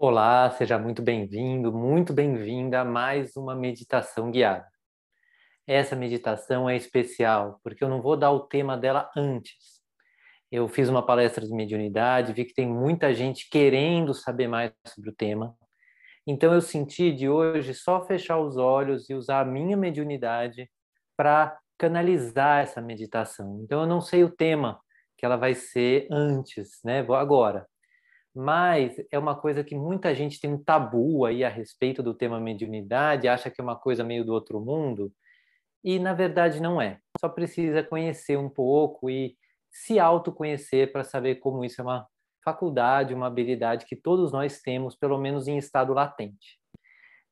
Olá, seja muito bem-vindo, muito bem-vinda a mais uma meditação guiada. Essa meditação é especial porque eu não vou dar o tema dela antes. Eu fiz uma palestra de mediunidade, vi que tem muita gente querendo saber mais sobre o tema. Então eu senti de hoje só fechar os olhos e usar a minha mediunidade para canalizar essa meditação. Então eu não sei o tema que ela vai ser antes, né? Vou agora mas é uma coisa que muita gente tem um tabu aí a respeito do tema mediunidade, acha que é uma coisa meio do outro mundo, e na verdade não é. Só precisa conhecer um pouco e se autoconhecer para saber como isso é uma faculdade, uma habilidade que todos nós temos, pelo menos em estado latente.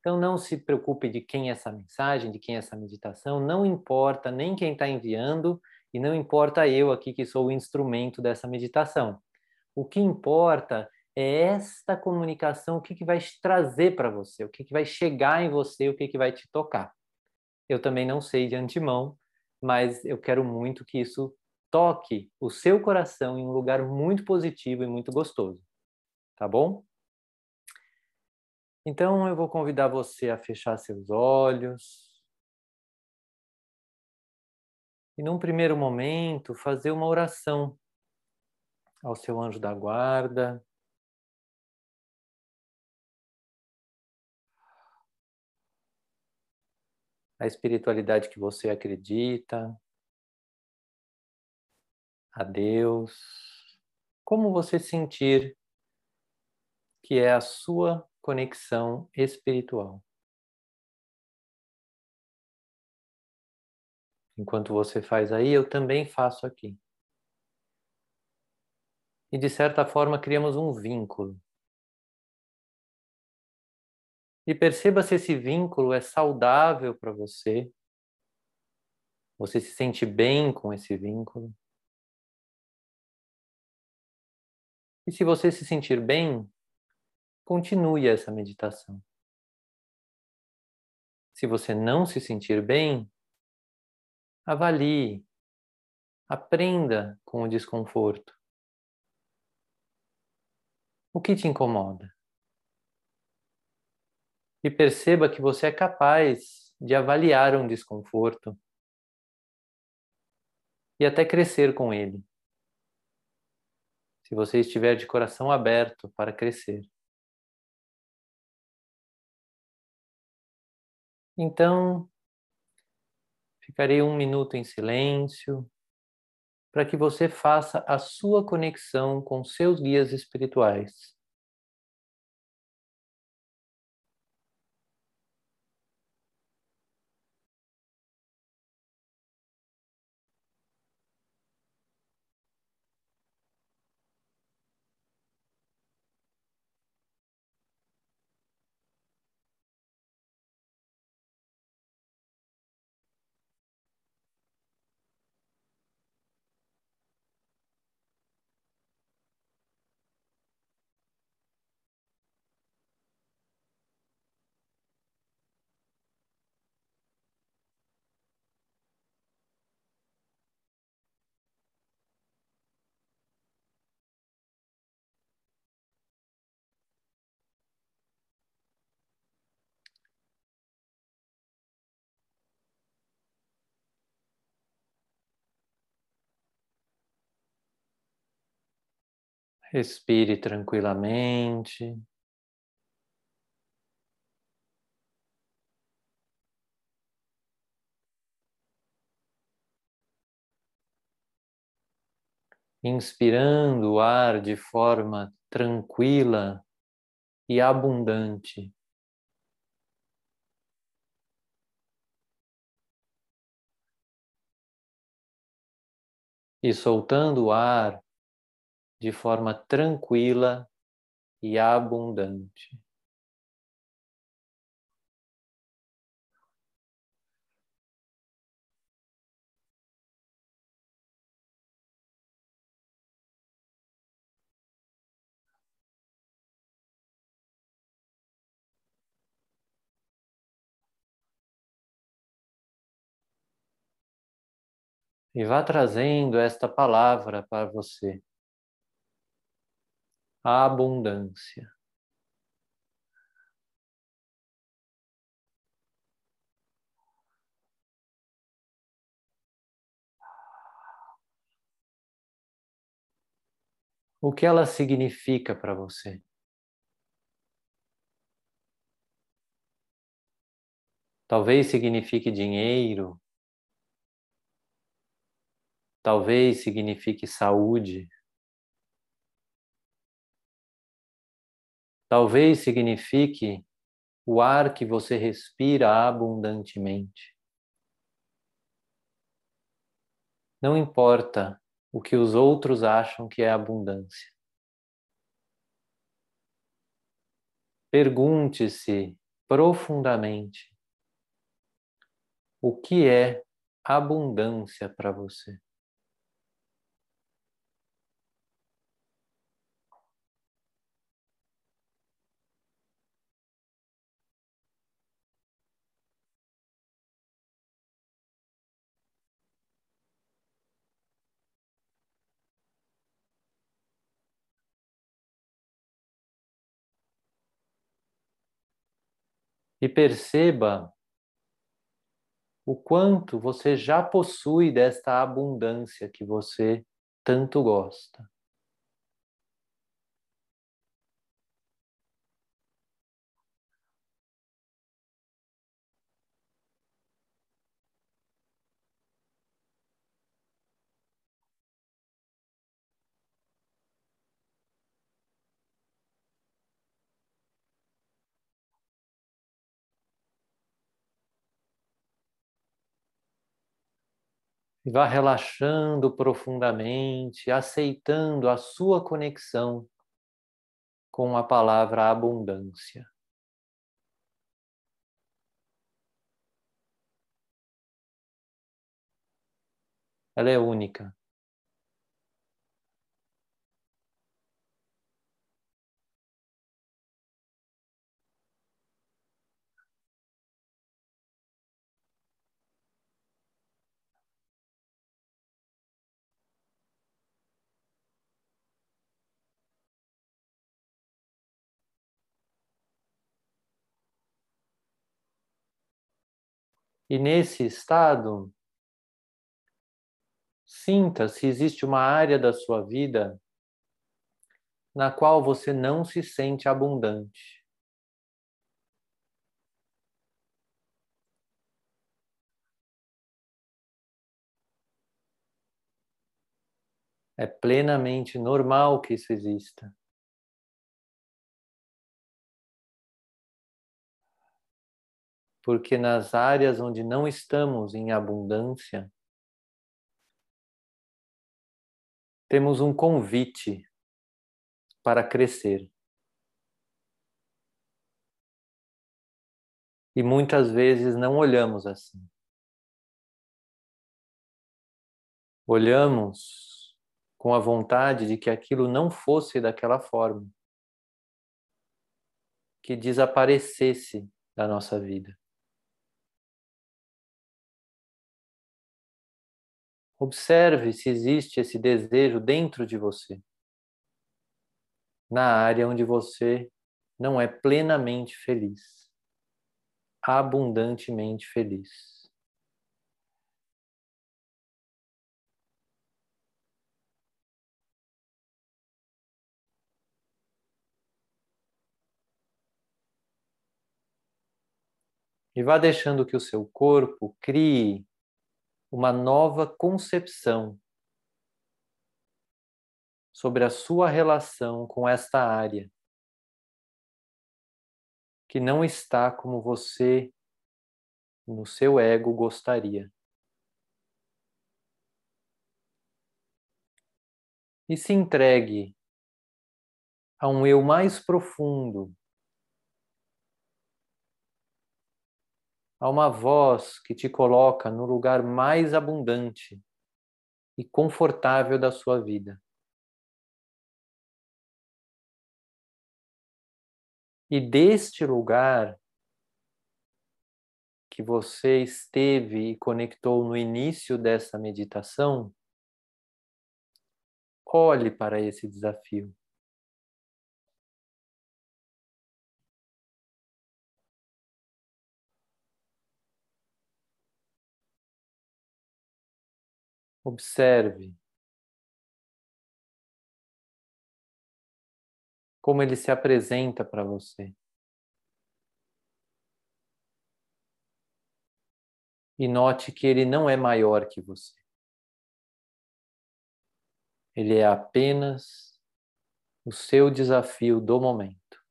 Então não se preocupe de quem é essa mensagem, de quem é essa meditação, não importa nem quem está enviando e não importa eu aqui que sou o instrumento dessa meditação. O que importa é esta comunicação, o que, que vai trazer para você, o que, que vai chegar em você, o que, que vai te tocar. Eu também não sei de antemão, mas eu quero muito que isso toque o seu coração em um lugar muito positivo e muito gostoso. Tá bom? Então eu vou convidar você a fechar seus olhos. E num primeiro momento, fazer uma oração ao seu anjo da guarda, a espiritualidade que você acredita, a Deus, como você sentir que é a sua conexão espiritual. Enquanto você faz aí, eu também faço aqui. E de certa forma criamos um vínculo e perceba se esse vínculo é saudável para você. Você se sente bem com esse vínculo. E se você se sentir bem, continue essa meditação. Se você não se sentir bem, avalie, aprenda com o desconforto. O que te incomoda? e perceba que você é capaz de avaliar um desconforto e até crescer com ele. Se você estiver de coração aberto para crescer. Então, ficarei um minuto em silêncio para que você faça a sua conexão com seus guias espirituais. Respire tranquilamente. Inspirando o ar de forma tranquila e abundante. E soltando o ar de forma tranquila e abundante. E vá trazendo esta palavra para você a abundância. O que ela significa para você? Talvez signifique dinheiro, talvez signifique saúde. Talvez signifique o ar que você respira abundantemente. Não importa o que os outros acham que é abundância. Pergunte-se profundamente o que é abundância para você? E perceba o quanto você já possui desta abundância que você tanto gosta. E vá relaxando profundamente, aceitando a sua conexão com a palavra abundância. Ela é única. E nesse estado, sinta se existe uma área da sua vida na qual você não se sente abundante. É plenamente normal que isso exista. Porque nas áreas onde não estamos em abundância, temos um convite para crescer. E muitas vezes não olhamos assim. Olhamos com a vontade de que aquilo não fosse daquela forma, que desaparecesse da nossa vida. Observe se existe esse desejo dentro de você, na área onde você não é plenamente feliz, abundantemente feliz. E vá deixando que o seu corpo crie uma nova concepção sobre a sua relação com esta área, que não está como você, no seu ego, gostaria. E se entregue a um eu mais profundo a uma voz que te coloca no lugar mais abundante e confortável da sua vida. E deste lugar que você esteve e conectou no início dessa meditação, olhe para esse desafio. Observe como ele se apresenta para você. E note que ele não é maior que você. Ele é apenas o seu desafio do momento.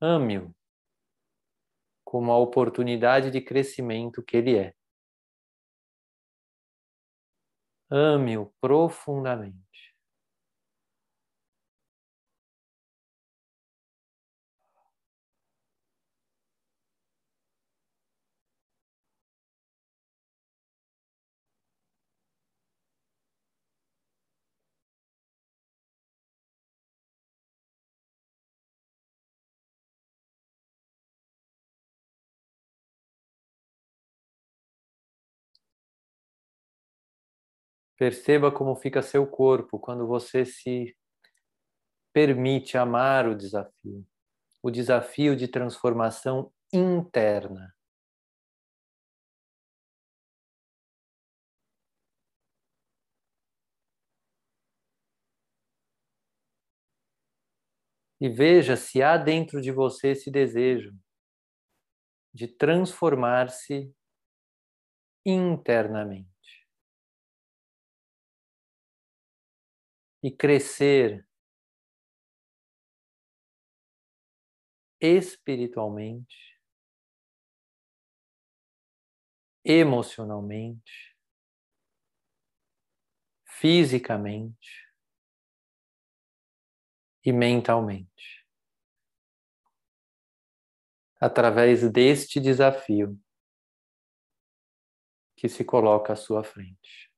Ame-o como a oportunidade de crescimento que ele é. Ame-o profundamente. Perceba como fica seu corpo quando você se permite amar o desafio, o desafio de transformação interna. E veja se há dentro de você esse desejo de transformar-se internamente. E crescer espiritualmente, emocionalmente, fisicamente e mentalmente. Através deste desafio que se coloca à sua frente.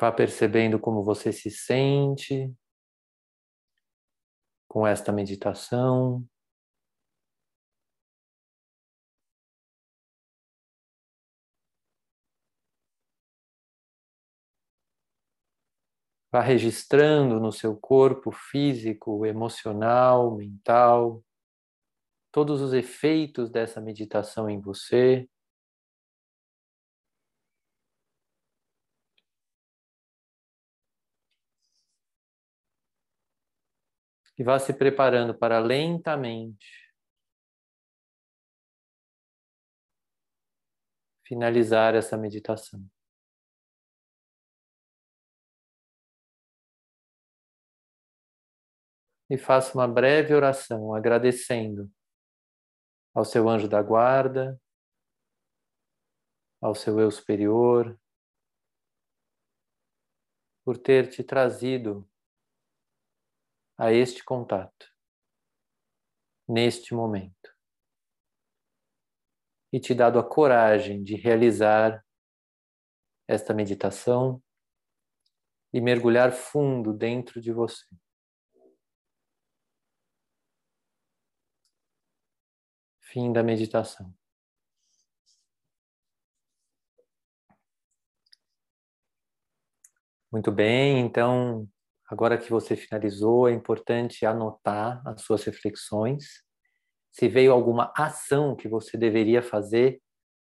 Vá percebendo como você se sente com esta meditação. Vá registrando no seu corpo físico, emocional, mental, todos os efeitos dessa meditação em você. E vá se preparando para lentamente finalizar essa meditação. E faça uma breve oração agradecendo ao seu anjo da guarda, ao seu eu superior, por ter te trazido a este contato, neste momento, e te dado a coragem de realizar esta meditação e mergulhar fundo dentro de você. Fim da meditação. Muito bem, então Agora que você finalizou, é importante anotar as suas reflexões. Se veio alguma ação que você deveria fazer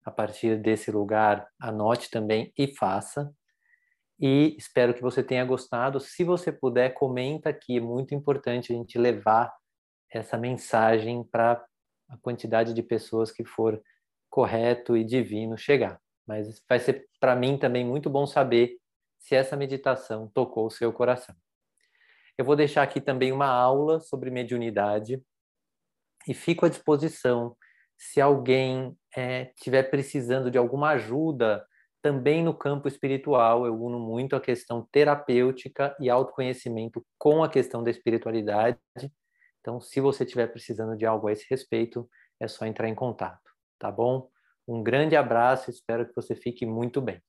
a partir desse lugar, anote também e faça. E espero que você tenha gostado. Se você puder, comenta aqui. É muito importante a gente levar essa mensagem para a quantidade de pessoas que for correto e divino chegar. Mas vai ser para mim também muito bom saber se essa meditação tocou o seu coração. Eu vou deixar aqui também uma aula sobre mediunidade e fico à disposição se alguém é, precisando de alguma ajuda também no campo espiritual. Eu uno muito a questão terapêutica e autoconhecimento com a questão da espiritualidade. Então, se você estiver precisando de algo a esse respeito, é só entrar em contato. tá bom? Um grande abraço, espero que você fique muito bem.